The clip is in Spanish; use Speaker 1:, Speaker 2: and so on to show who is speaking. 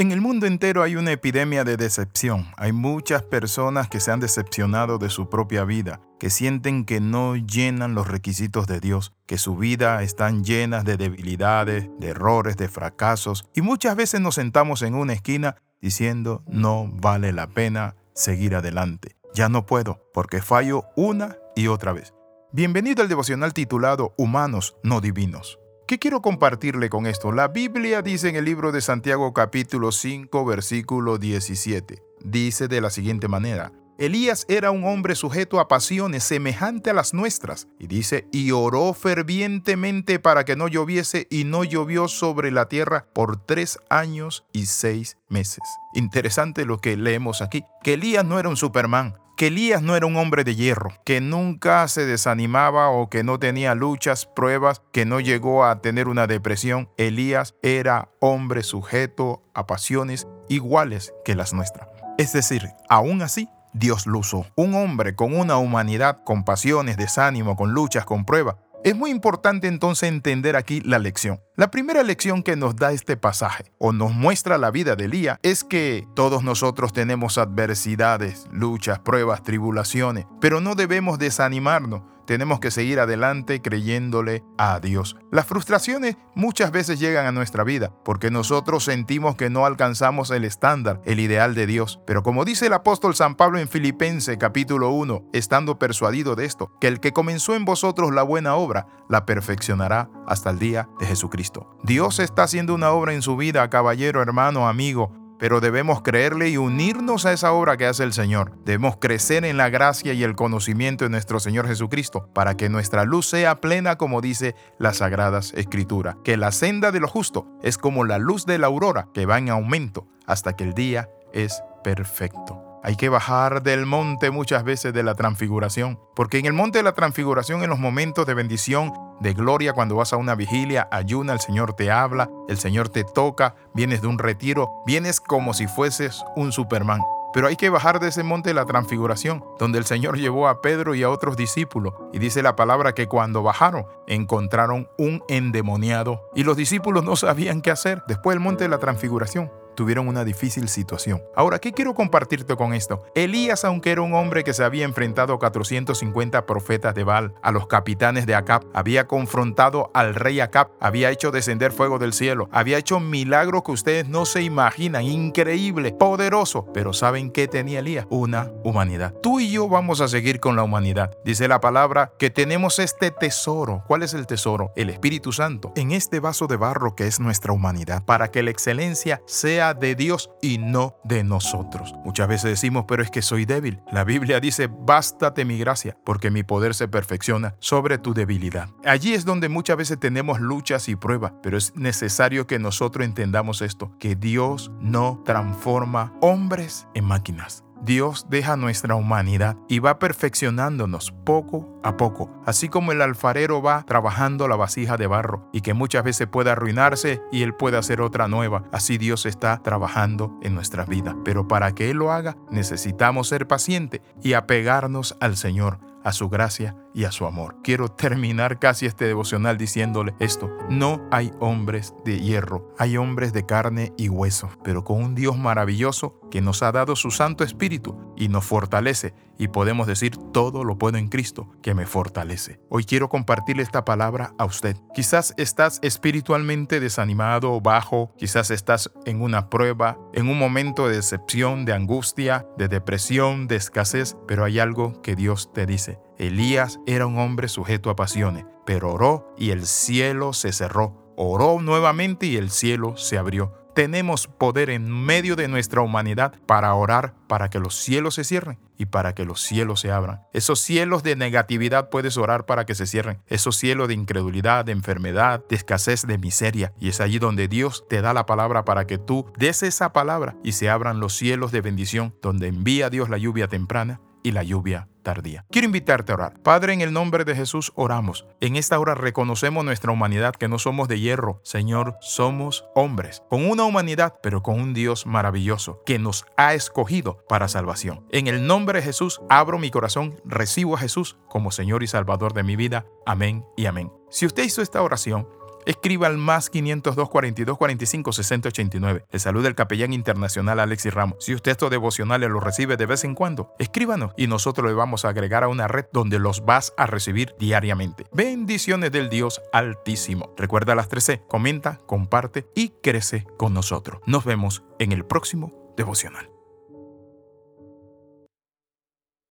Speaker 1: En el mundo entero hay una epidemia de decepción. Hay muchas personas que se han decepcionado de su propia vida, que sienten que no llenan los requisitos de Dios, que su vida están llenas de debilidades, de errores, de fracasos, y muchas veces nos sentamos en una esquina diciendo no vale la pena seguir adelante. Ya no puedo porque fallo una y otra vez. Bienvenido al devocional titulado Humanos no divinos. ¿Qué quiero compartirle con esto? La Biblia dice en el libro de Santiago capítulo 5 versículo 17. Dice de la siguiente manera. Elías era un hombre sujeto a pasiones semejante a las nuestras. Y dice, y oró fervientemente para que no lloviese y no llovió sobre la tierra por tres años y seis meses. Interesante lo que leemos aquí, que Elías no era un Superman, que Elías no era un hombre de hierro, que nunca se desanimaba o que no tenía luchas, pruebas, que no llegó a tener una depresión. Elías era hombre sujeto a pasiones iguales que las nuestras. Es decir, aún así, Dios lo usó. Un hombre con una humanidad, con pasiones, desánimo, con luchas, con pruebas, es muy importante entonces entender aquí la lección. La primera lección que nos da este pasaje o nos muestra la vida de Elías es que todos nosotros tenemos adversidades, luchas, pruebas, tribulaciones, pero no debemos desanimarnos tenemos que seguir adelante creyéndole a Dios. Las frustraciones muchas veces llegan a nuestra vida porque nosotros sentimos que no alcanzamos el estándar, el ideal de Dios. Pero como dice el apóstol San Pablo en Filipense capítulo 1, estando persuadido de esto, que el que comenzó en vosotros la buena obra, la perfeccionará hasta el día de Jesucristo. Dios está haciendo una obra en su vida, caballero, hermano, amigo pero debemos creerle y unirnos a esa obra que hace el Señor. Debemos crecer en la gracia y el conocimiento de nuestro Señor Jesucristo para que nuestra luz sea plena como dice las Sagradas Escrituras. Que la senda de lo justo es como la luz de la aurora que va en aumento hasta que el día es perfecto. Hay que bajar del monte muchas veces de la transfiguración, porque en el monte de la transfiguración, en los momentos de bendición, de gloria, cuando vas a una vigilia, ayuna, el Señor te habla, el Señor te toca, vienes de un retiro, vienes como si fueses un Superman. Pero hay que bajar de ese monte de la transfiguración, donde el Señor llevó a Pedro y a otros discípulos. Y dice la palabra que cuando bajaron, encontraron un endemoniado. Y los discípulos no sabían qué hacer después del monte de la transfiguración tuvieron una difícil situación. Ahora, ¿qué quiero compartirte con esto? Elías, aunque era un hombre que se había enfrentado a 450 profetas de Baal, a los capitanes de Acab, había confrontado al rey Acab, había hecho descender fuego del cielo, había hecho milagros que ustedes no se imaginan, increíble, poderoso. Pero ¿saben qué tenía Elías? Una humanidad. Tú y yo vamos a seguir con la humanidad. Dice la palabra que tenemos este tesoro. ¿Cuál es el tesoro? El Espíritu Santo. En este vaso de barro que es nuestra humanidad, para que la excelencia sea de Dios y no de nosotros. Muchas veces decimos, pero es que soy débil. La Biblia dice, bástate mi gracia, porque mi poder se perfecciona sobre tu debilidad. Allí es donde muchas veces tenemos luchas y pruebas, pero es necesario que nosotros entendamos esto, que Dios no transforma hombres en máquinas. Dios deja nuestra humanidad y va perfeccionándonos poco a poco, así como el alfarero va trabajando la vasija de barro y que muchas veces puede arruinarse y Él puede hacer otra nueva. Así Dios está trabajando en nuestra vida. Pero para que Él lo haga, necesitamos ser pacientes y apegarnos al Señor a su gracia y a su amor. Quiero terminar casi este devocional diciéndole esto. No hay hombres de hierro, hay hombres de carne y hueso, pero con un Dios maravilloso que nos ha dado su Santo Espíritu y nos fortalece y podemos decir todo lo puedo en Cristo que me fortalece. Hoy quiero compartirle esta palabra a usted. Quizás estás espiritualmente desanimado bajo, quizás estás en una prueba, en un momento de decepción, de angustia, de depresión, de escasez, pero hay algo que Dios te dice. Elías era un hombre sujeto a pasiones, pero oró y el cielo se cerró. Oró nuevamente y el cielo se abrió tenemos poder en medio de nuestra humanidad para orar para que los cielos se cierren y para que los cielos se abran. Esos cielos de negatividad puedes orar para que se cierren. Esos cielos de incredulidad, de enfermedad, de escasez, de miseria. Y es allí donde Dios te da la palabra para que tú des esa palabra y se abran los cielos de bendición, donde envía Dios la lluvia temprana y la lluvia tardía. Quiero invitarte a orar. Padre, en el nombre de Jesús oramos. En esta hora reconocemos nuestra humanidad, que no somos de hierro. Señor, somos hombres, con una humanidad, pero con un Dios maravilloso, que nos ha escogido para salvación. En el nombre de Jesús, abro mi corazón, recibo a Jesús como Señor y Salvador de mi vida. Amén y amén. Si usted hizo esta oración, escriba al más 502 42 45 60 89. Le saluda el capellán internacional Alexis Ramos. Si usted estos devocionales los recibe de vez en cuando, escríbanos y nosotros le vamos a agregar a una red donde los vas a recibir diariamente. Bendiciones del Dios Altísimo. Recuerda las 13, comenta, comparte y crece con nosotros. Nos vemos en el próximo devocional.